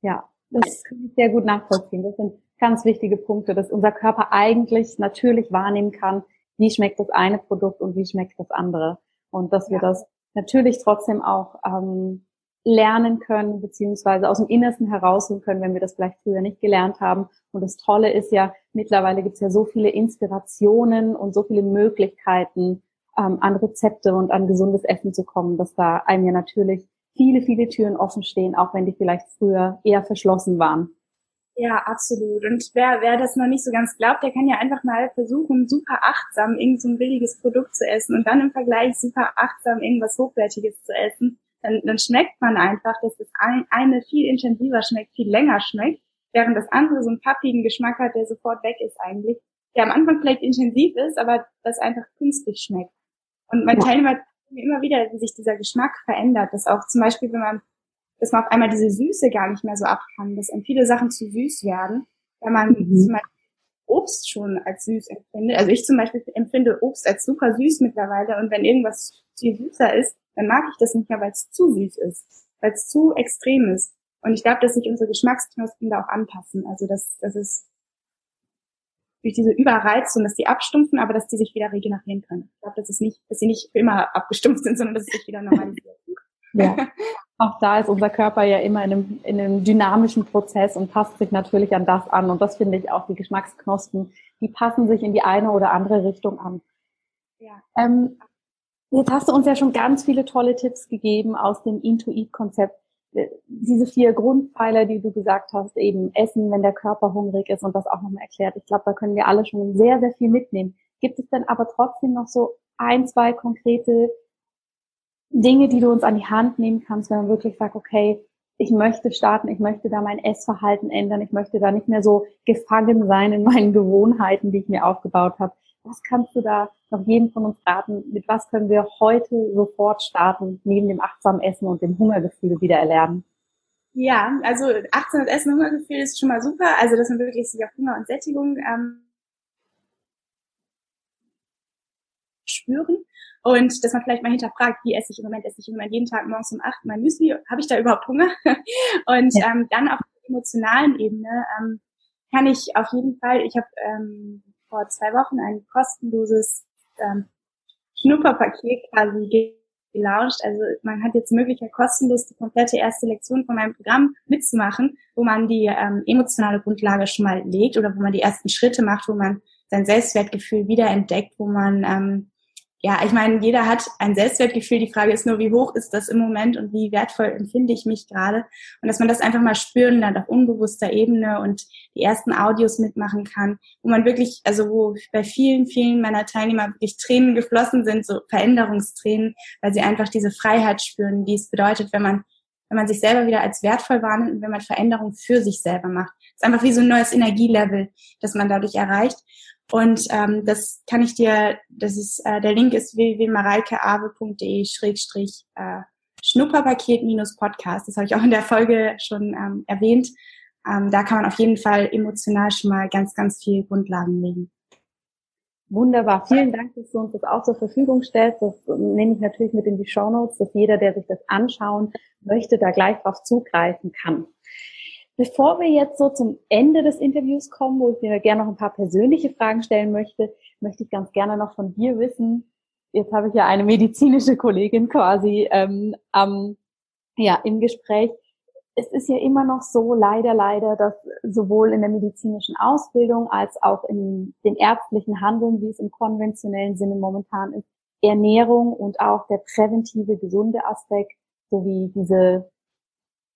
ja, das kann ich sehr gut nachvollziehen. Das sind ganz wichtige Punkte, dass unser Körper eigentlich natürlich wahrnehmen kann, wie schmeckt das eine Produkt und wie schmeckt das andere. Und dass wir das natürlich trotzdem auch ähm, lernen können, beziehungsweise aus dem Innersten herausholen können, wenn wir das vielleicht früher nicht gelernt haben. Und das Tolle ist ja, mittlerweile gibt es ja so viele Inspirationen und so viele Möglichkeiten, ähm, an Rezepte und an gesundes Essen zu kommen, dass da einem ja natürlich viele, viele Türen offen stehen, auch wenn die vielleicht früher eher verschlossen waren. Ja, absolut. Und wer, wer das noch nicht so ganz glaubt, der kann ja einfach mal versuchen, super achtsam irgend so ein billiges Produkt zu essen und dann im Vergleich super achtsam irgendwas Hochwertiges zu essen. Dann, dann schmeckt man einfach, dass das eine viel intensiver schmeckt, viel länger schmeckt, während das andere so einen pappigen Geschmack hat, der sofort weg ist eigentlich. Der am Anfang vielleicht intensiv ist, aber das einfach künstlich schmeckt. Und mein Teilnehmer immer wieder, wie sich dieser Geschmack verändert. Dass auch zum Beispiel, wenn man dass man auf einmal diese Süße gar nicht mehr so ab kann, dass viele Sachen zu süß werden, wenn man mhm. zum Beispiel Obst schon als süß empfindet. Also ich zum Beispiel empfinde Obst als super süß mittlerweile und wenn irgendwas viel süßer ist, dann mag ich das nicht mehr, weil es zu süß ist, weil es zu extrem ist. Und ich glaube, dass sich unsere Geschmacksknospen da auch anpassen. Also dass, dass es durch diese Überreizung, dass die abstumpfen, aber dass die sich wieder regenerieren können. Ich glaube, dass es nicht, dass sie nicht für immer abgestumpft sind, sondern dass es sich wieder normalisiert. Ja. Auch da ist unser Körper ja immer in einem, in einem dynamischen Prozess und passt sich natürlich an das an. Und das finde ich auch, die Geschmacksknospen, die passen sich in die eine oder andere Richtung an. Ja. Ähm, jetzt hast du uns ja schon ganz viele tolle Tipps gegeben aus dem Intuit-Konzept. Äh, diese vier Grundpfeiler, die du gesagt hast, eben Essen, wenn der Körper hungrig ist und das auch nochmal erklärt. Ich glaube, da können wir alle schon sehr, sehr viel mitnehmen. Gibt es denn aber trotzdem noch so ein, zwei konkrete Dinge, die du uns an die Hand nehmen kannst, wenn man wirklich sagt, okay, ich möchte starten, ich möchte da mein Essverhalten ändern, ich möchte da nicht mehr so gefangen sein in meinen Gewohnheiten, die ich mir aufgebaut habe. Was kannst du da noch jedem von uns raten? Mit was können wir heute sofort starten, neben dem achtsamen Essen und dem Hungergefühl wieder erlernen? Ja, also achtsames Essen, Hungergefühl ist schon mal super. Also dass man wirklich sich auf Hunger und Sättigung ähm, spüren. Und dass man vielleicht mal hinterfragt, wie esse ich im Moment, esse ich im Moment jeden Tag morgens um acht mein Müsli, habe ich da überhaupt Hunger? und ja. ähm, dann auf der emotionalen Ebene ähm, kann ich auf jeden Fall, ich habe ähm, vor zwei Wochen ein kostenloses ähm, Schnupperpaket quasi gelauncht. Also man hat jetzt die Möglichkeit, kostenlos die komplette erste Lektion von meinem Programm mitzumachen, wo man die ähm, emotionale Grundlage schon mal legt oder wo man die ersten Schritte macht, wo man sein Selbstwertgefühl wiederentdeckt, wo man ähm, ja, ich meine, jeder hat ein Selbstwertgefühl. Die Frage ist nur, wie hoch ist das im Moment und wie wertvoll empfinde ich mich gerade? Und dass man das einfach mal spüren lernt auf unbewusster Ebene und die ersten Audios mitmachen kann, wo man wirklich, also wo bei vielen, vielen meiner Teilnehmer wirklich Tränen geflossen sind, so Veränderungstränen, weil sie einfach diese Freiheit spüren, die es bedeutet, wenn man wenn man sich selber wieder als wertvoll wahrnimmt und wenn man Veränderungen für sich selber macht. Es ist einfach wie so ein neues Energielevel, das man dadurch erreicht. Und ähm, das kann ich dir, das ist, äh, der Link ist www.mareikeabe.de schrägstrich äh. Das habe ich auch in der Folge schon ähm, erwähnt. Ähm, da kann man auf jeden Fall emotional schon mal ganz, ganz viel Grundlagen legen. Wunderbar. Vielen Dank, dass du uns das auch zur Verfügung stellst. Das nehme ich natürlich mit in die Show Notes, dass jeder, der sich das anschauen möchte, da gleich drauf zugreifen kann. Bevor wir jetzt so zum Ende des Interviews kommen, wo ich dir gerne noch ein paar persönliche Fragen stellen möchte, möchte ich ganz gerne noch von dir wissen. Jetzt habe ich ja eine medizinische Kollegin quasi ähm, am, ja, im Gespräch. Es ist ja immer noch so, leider, leider, dass sowohl in der medizinischen Ausbildung als auch in dem ärztlichen Handeln, wie es im konventionellen Sinne momentan ist, Ernährung und auch der präventive, gesunde Aspekt sowie diese,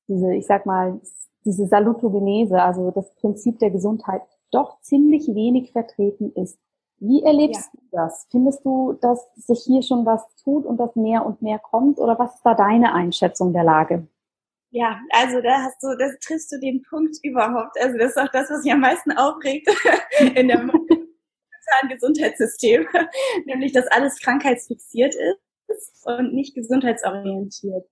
diese, ich sag mal, diese Salutogenese, also das Prinzip der Gesundheit, doch ziemlich wenig vertreten ist. Wie erlebst ja. du das? Findest du, dass sich hier schon was tut und dass mehr und mehr kommt? Oder was ist da deine Einschätzung der Lage? Ja, also da hast du, das triffst du den Punkt überhaupt. Also das ist auch das, was mich am meisten aufregt in dem Gesundheitssystem, nämlich dass alles krankheitsfixiert ist und nicht gesundheitsorientiert.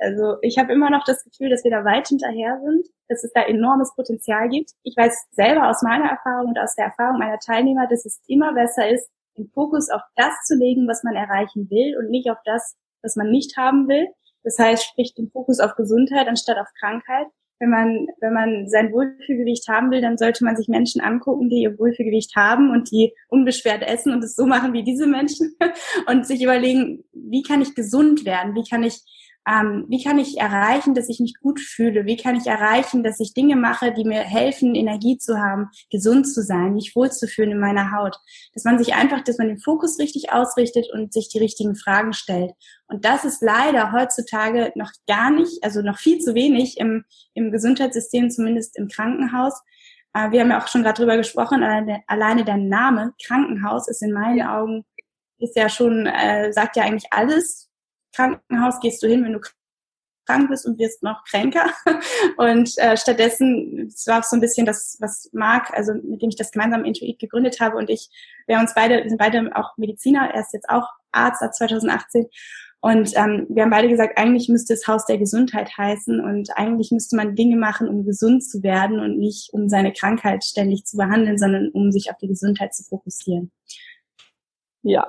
Also ich habe immer noch das Gefühl, dass wir da weit hinterher sind, dass es da enormes Potenzial gibt. Ich weiß selber aus meiner Erfahrung und aus der Erfahrung meiner Teilnehmer, dass es immer besser ist, den Fokus auf das zu legen, was man erreichen will und nicht auf das, was man nicht haben will. Das heißt, sprich den Fokus auf Gesundheit anstatt auf Krankheit. Wenn man, wenn man sein Wohlfühlgewicht haben will, dann sollte man sich Menschen angucken, die ihr Wohlfühlgewicht haben und die unbeschwert essen und es so machen wie diese Menschen und sich überlegen, wie kann ich gesund werden? Wie kann ich ähm, wie kann ich erreichen, dass ich mich gut fühle? Wie kann ich erreichen, dass ich Dinge mache, die mir helfen, Energie zu haben, gesund zu sein, mich wohlzufühlen in meiner Haut? Dass man sich einfach, dass man den Fokus richtig ausrichtet und sich die richtigen Fragen stellt. Und das ist leider heutzutage noch gar nicht, also noch viel zu wenig im, im Gesundheitssystem, zumindest im Krankenhaus. Äh, wir haben ja auch schon gerade drüber gesprochen, alleine, alleine der Name Krankenhaus ist in meinen Augen ist ja schon, äh, sagt ja eigentlich alles Krankenhaus gehst du hin, wenn du krank bist und wirst noch kränker. Und äh, stattdessen, das war auch so ein bisschen das, was Marc, also mit dem ich das gemeinsam Intuit gegründet habe und ich, wir uns beide, wir sind beide auch Mediziner, er ist jetzt auch Arzt seit 2018. Und ähm, wir haben beide gesagt, eigentlich müsste es Haus der Gesundheit heißen und eigentlich müsste man Dinge machen, um gesund zu werden und nicht um seine Krankheit ständig zu behandeln, sondern um sich auf die Gesundheit zu fokussieren. Ja,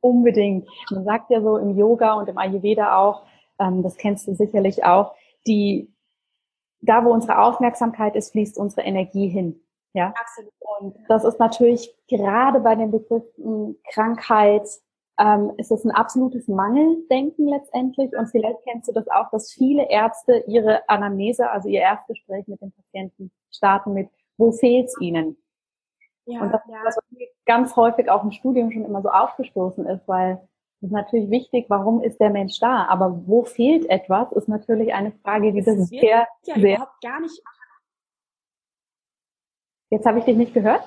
unbedingt. Man sagt ja so im Yoga und im Ayurveda auch, ähm, das kennst du sicherlich auch, die, da wo unsere Aufmerksamkeit ist, fließt unsere Energie hin. Ja, absolut. Und das ist natürlich gerade bei den Begriffen Krankheit, ähm, ist es ein absolutes Mangeldenken letztendlich. Und vielleicht kennst du das auch, dass viele Ärzte ihre Anamnese, also ihr Erstgespräch mit den Patienten starten mit, wo fehlt's ihnen? Ja, und das ja. ist was ganz häufig auch im Studium schon immer so aufgestoßen ist, weil es ist natürlich wichtig, warum ist der Mensch da? Aber wo fehlt etwas, ist natürlich eine Frage, die das, das sehr, ja sehr überhaupt gar nicht. Jetzt habe ich dich nicht gehört.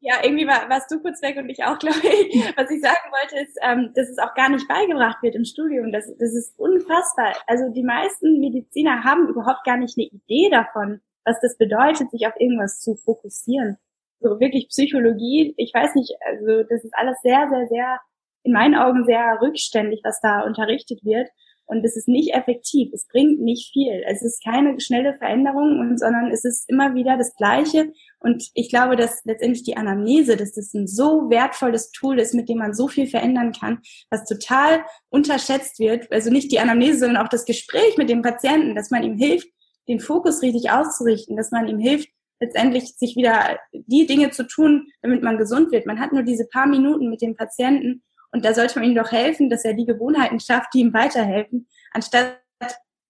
Ja, irgendwie war, warst du kurz weg und ich auch, glaube ich. Was ich sagen wollte, ist, ähm, dass es auch gar nicht beigebracht wird im Studium. Das, das ist unfassbar. Also die meisten Mediziner haben überhaupt gar nicht eine Idee davon, was das bedeutet, sich auf irgendwas zu fokussieren so wirklich Psychologie, ich weiß nicht, also das ist alles sehr, sehr, sehr, in meinen Augen sehr rückständig, was da unterrichtet wird. Und es ist nicht effektiv. Es bringt nicht viel. Es ist keine schnelle Veränderung, sondern es ist immer wieder das Gleiche. Und ich glaube, dass letztendlich die Anamnese, dass das ein so wertvolles Tool ist, mit dem man so viel verändern kann, was total unterschätzt wird. Also nicht die Anamnese, sondern auch das Gespräch mit dem Patienten, dass man ihm hilft, den Fokus richtig auszurichten, dass man ihm hilft, letztendlich sich wieder die Dinge zu tun, damit man gesund wird. Man hat nur diese paar Minuten mit dem Patienten Und da sollte man ihm doch helfen, dass er die Gewohnheiten schafft, die ihm weiterhelfen, anstatt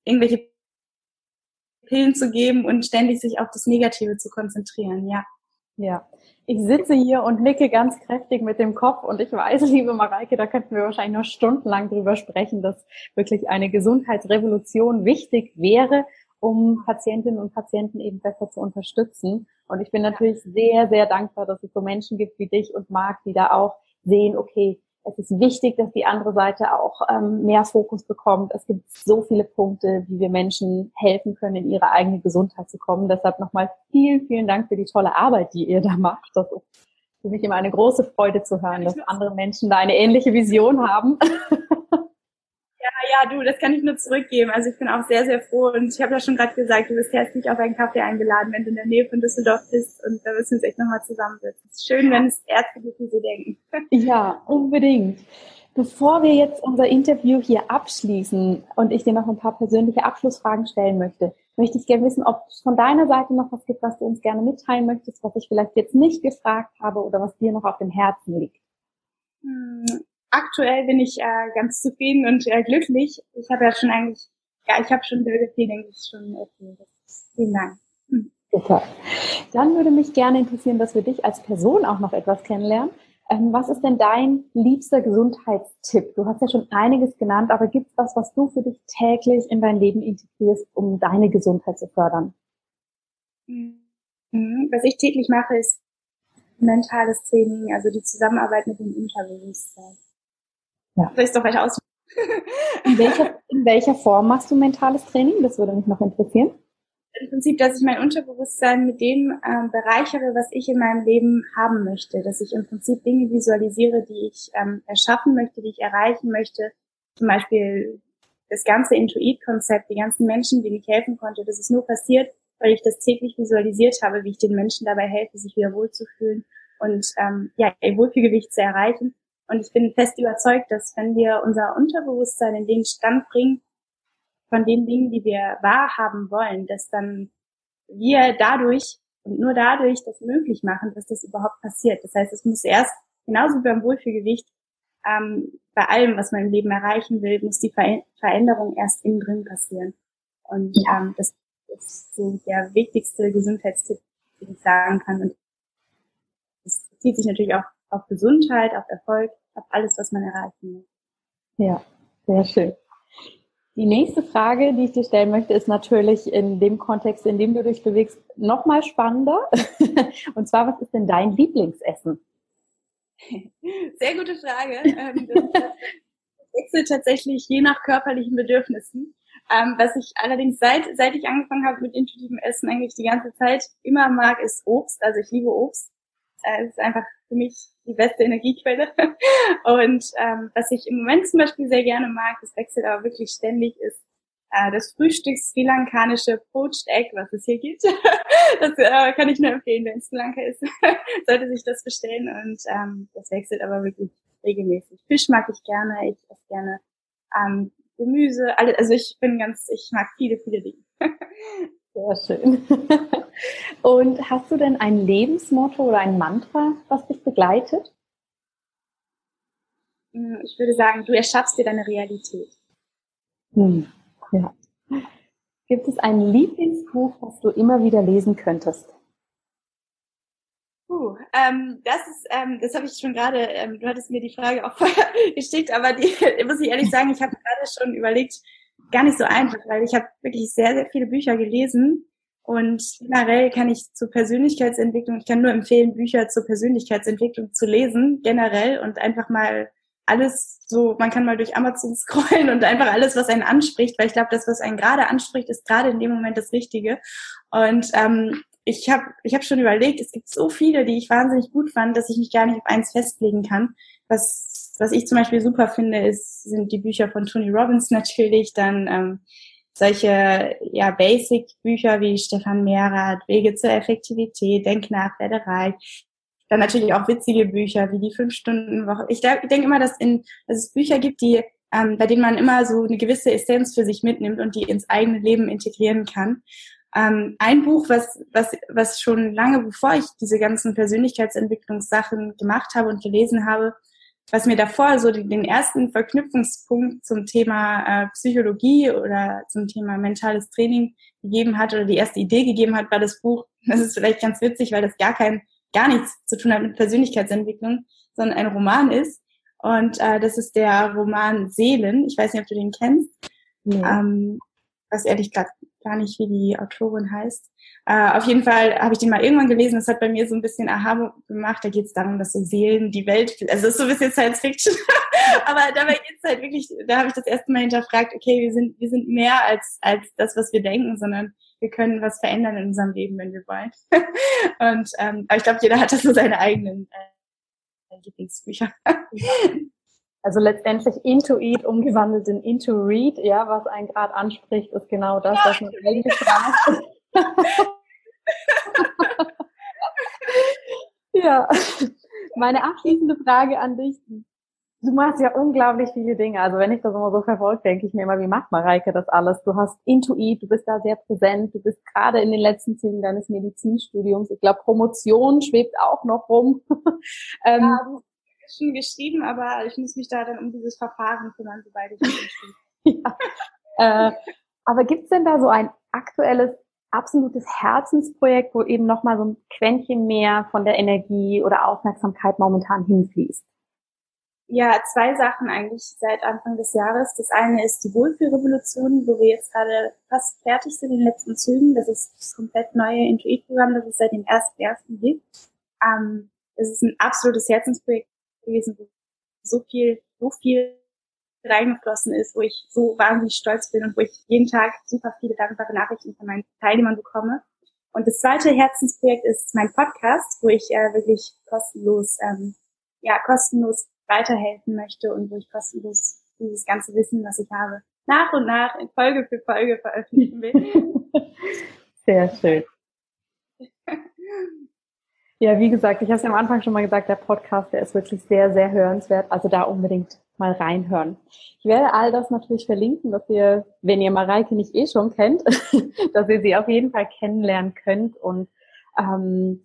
irgendwelche Pillen zu geben und ständig sich auf das Negative zu konzentrieren, ja. Ja. Ich sitze hier und nicke ganz kräftig mit dem Kopf und ich weiß, liebe Mareike, da könnten wir wahrscheinlich noch stundenlang drüber sprechen, dass wirklich eine Gesundheitsrevolution wichtig wäre, um Patientinnen und Patienten eben besser zu unterstützen. Und ich bin natürlich sehr, sehr dankbar, dass es so Menschen gibt wie dich und Marc, die da auch sehen, okay, es ist wichtig, dass die andere Seite auch ähm, mehr Fokus bekommt. Es gibt so viele Punkte, wie wir Menschen helfen können, in ihre eigene Gesundheit zu kommen. Deshalb nochmal vielen, vielen Dank für die tolle Arbeit, die ihr da macht. Das ist für mich immer eine große Freude zu hören, dass andere Menschen da eine ähnliche Vision haben. ja, du, das kann ich nur zurückgeben. Also ich bin auch sehr, sehr froh und ich habe ja schon gerade gesagt, du bist herzlich auf einen Kaffee eingeladen, wenn du in der Nähe von Düsseldorf bist und da müssen wir uns echt nochmal zusammensetzen. Es ist schön, wenn es Ärzte gibt, die so denken. Ja, unbedingt. Bevor wir jetzt unser Interview hier abschließen und ich dir noch ein paar persönliche Abschlussfragen stellen möchte, möchte ich gerne wissen, ob es von deiner Seite noch was gibt, was du uns gerne mitteilen möchtest, was ich vielleicht jetzt nicht gefragt habe oder was dir noch auf dem Herzen liegt. Hm, aktuell bin ich äh, ganz zufrieden und äh, glücklich. Ich habe ja schon eigentlich, ja, ich habe schon sehr viel, denke ich, schon erzählt. Vielen Dank. Hm. Super. Dann würde mich gerne interessieren, dass wir dich als Person auch noch etwas kennenlernen. Ähm, was ist denn dein liebster Gesundheitstipp? Du hast ja schon einiges genannt, aber gibt es was, was du für dich täglich in dein Leben integrierst, um deine Gesundheit zu fördern? Mhm. Was ich täglich mache, ist mentales Training, also die Zusammenarbeit mit dem Unterbewusstsein. Ja. Soll ich doch weiter aus? in, welcher, in welcher Form machst du mentales Training? Das würde mich noch interessieren. Im Prinzip, dass ich mein Unterbewusstsein mit dem ähm, bereichere, was ich in meinem Leben haben möchte. Dass ich im Prinzip Dinge visualisiere, die ich ähm, erschaffen möchte, die ich erreichen möchte. Zum Beispiel das ganze Intuit-Konzept, die ganzen Menschen, denen ich helfen konnte. Das ist nur passiert, weil ich das täglich visualisiert habe, wie ich den Menschen dabei helfe, sich wieder wohlzufühlen und ähm, ja, ihr Wohlfühlgewicht zu erreichen. Und ich bin fest überzeugt, dass wenn wir unser Unterbewusstsein in den Stand bringen, von den Dingen, die wir wahrhaben wollen, dass dann wir dadurch und nur dadurch das möglich machen, dass das überhaupt passiert. Das heißt, es muss erst, genauso wie beim Wohlfühlgewicht, ähm, bei allem, was man im Leben erreichen will, muss die Ver Veränderung erst innen drin passieren. Und ähm, das ist so der wichtigste Gesundheitstipp, den ich sagen kann. Und das zieht sich natürlich auch auf Gesundheit, auf Erfolg, auf alles, was man erreichen will. Ja, sehr schön. Die nächste Frage, die ich dir stellen möchte, ist natürlich in dem Kontext, in dem du dich bewegst, nochmal spannender. Und zwar, was ist denn dein Lieblingsessen? Sehr gute Frage. Ähm, das wechselt tatsächlich je nach körperlichen Bedürfnissen. Ähm, was ich allerdings seit, seit ich angefangen habe mit intuitivem Essen eigentlich die ganze Zeit immer mag, ist Obst. Also ich liebe Obst. Es ist einfach für mich die beste Energiequelle. Und ähm, was ich im Moment zum Beispiel sehr gerne mag, das wechselt aber wirklich ständig, ist äh, das Frühstück Sri Lankanische Poached Egg, was es hier gibt. das äh, kann ich nur empfehlen, wenn Sri Lanka ist, sollte sich das bestellen. Und ähm, das wechselt aber wirklich regelmäßig. Fisch mag ich gerne, ich esse gerne ähm, Gemüse, alles, also ich bin ganz, ich mag viele, viele Dinge. Sehr schön. Und hast du denn ein Lebensmotto oder ein Mantra, was dich begleitet? Hm, ich würde sagen, du erschaffst dir deine Realität. Hm, ja. Gibt es ein Lieblingsbuch, das du immer wieder lesen könntest? Puh, ähm, das ist, ähm, das habe ich schon gerade, ähm, du hattest mir die Frage auch vorher geschickt, aber die muss ich ehrlich sagen, ich habe gerade schon überlegt, gar nicht so einfach, weil ich habe wirklich sehr, sehr viele Bücher gelesen und generell kann ich zur Persönlichkeitsentwicklung, ich kann nur empfehlen, Bücher zur Persönlichkeitsentwicklung zu lesen, generell und einfach mal alles so, man kann mal durch Amazon scrollen und einfach alles, was einen anspricht, weil ich glaube, das, was einen gerade anspricht, ist gerade in dem Moment das Richtige. Und ähm, ich habe ich hab schon überlegt, es gibt so viele, die ich wahnsinnig gut fand, dass ich mich gar nicht auf eins festlegen kann. Was, was ich zum Beispiel super finde, ist, sind die Bücher von Tony Robbins natürlich, dann ähm, solche ja Basic-Bücher wie Stefan Mehrath, Wege zur Effektivität, Denk nach, werde reich. Dann natürlich auch witzige Bücher wie die Fünf-Stunden-Woche. Ich, ich denke immer, dass, in, dass es Bücher gibt, die ähm, bei denen man immer so eine gewisse Essenz für sich mitnimmt und die ins eigene Leben integrieren kann. Ähm, ein Buch, was, was, was schon lange bevor ich diese ganzen Persönlichkeitsentwicklungssachen gemacht habe und gelesen habe, was mir davor so den ersten Verknüpfungspunkt zum Thema äh, Psychologie oder zum Thema mentales Training gegeben hat oder die erste Idee gegeben hat, war das Buch. Das ist vielleicht ganz witzig, weil das gar kein, gar nichts zu tun hat mit Persönlichkeitsentwicklung, sondern ein Roman ist. Und äh, das ist der Roman Seelen. Ich weiß nicht, ob du den kennst. Ja. Ähm, weiß ehrlich gesagt gar nicht, wie die Autorin heißt. Äh, auf jeden Fall habe ich den mal irgendwann gelesen. Das hat bei mir so ein bisschen Aha gemacht. Da geht es darum, dass so Seelen die Welt, also das ist so ein bisschen Science Fiction. Aber dabei geht es halt wirklich, da habe ich das erste Mal hinterfragt, okay, wir sind, wir sind mehr als, als das, was wir denken, sondern wir können was verändern in unserem Leben, wenn wir wollen. Und ähm, aber ich glaube, jeder hat da so seine eigenen äh, Lieblingsbücher. Also letztendlich Intuit umgewandelt in Into Read, ja, was einen gerade anspricht, ist genau das, was man eigentlich fragt. ja, meine abschließende Frage an dich. Du machst ja unglaublich viele Dinge. Also wenn ich das immer so verfolge, denke ich mir immer, wie macht Mareike das alles? Du hast Intuit, du bist da sehr präsent, du bist gerade in den letzten Zügen deines Medizinstudiums. Ich glaube, Promotion schwebt auch noch rum. ähm, schon geschrieben, aber ich muss mich da dann um dieses Verfahren kümmern, sobald ich geschrieben ja. äh, Aber gibt's denn da so ein aktuelles, absolutes Herzensprojekt, wo eben nochmal so ein Quäntchen mehr von der Energie oder Aufmerksamkeit momentan hinfließt? Ja, zwei Sachen eigentlich seit Anfang des Jahres. Das eine ist die Wohlfühlrevolution, wo wir jetzt gerade fast fertig sind in den letzten Zügen. Das ist das komplett neue Intuit-Programm, das es seit dem 1.1. gibt. Ähm, es ist ein absolutes Herzensprojekt gewesen, wo so viel, so viel reingeflossen ist, wo ich so wahnsinnig stolz bin und wo ich jeden Tag super viele dankbare Nachrichten von meinen Teilnehmern bekomme. Und das zweite Herzensprojekt ist mein Podcast, wo ich äh, wirklich kostenlos, ähm, ja, kostenlos weiterhelfen möchte und wo ich kostenlos dieses ganze Wissen, was ich habe, nach und nach in Folge für Folge veröffentlichen will. Sehr schön. Ja, wie gesagt, ich habe es ja am Anfang schon mal gesagt, der Podcast, der ist wirklich sehr, sehr hörenswert. Also da unbedingt mal reinhören. Ich werde all das natürlich verlinken, dass ihr, wenn ihr Mareike nicht eh schon kennt, dass ihr sie auf jeden Fall kennenlernen könnt. Und ähm,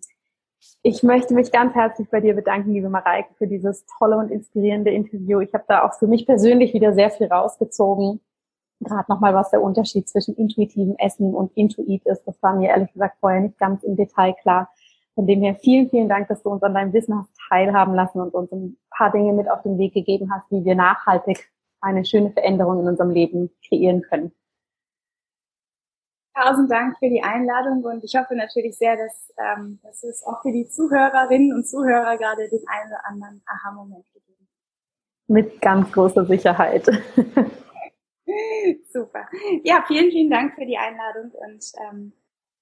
ich möchte mich ganz herzlich bei dir bedanken, liebe Mareike, für dieses tolle und inspirierende Interview. Ich habe da auch für mich persönlich wieder sehr viel rausgezogen. Gerade nochmal, was der Unterschied zwischen intuitivem Essen und Intuit ist. Das war mir ehrlich gesagt vorher nicht ganz im Detail klar. Von dem her vielen, vielen Dank, dass du uns an deinem Wissen hast teilhaben lassen und uns ein paar Dinge mit auf den Weg gegeben hast, wie wir nachhaltig eine schöne Veränderung in unserem Leben kreieren können. Tausend Dank für die Einladung und ich hoffe natürlich sehr, dass, ähm, dass es auch für die Zuhörerinnen und Zuhörer gerade den einen oder anderen Aha-Moment gegeben Mit ganz großer Sicherheit. Super. Ja, vielen, vielen Dank für die Einladung und ähm,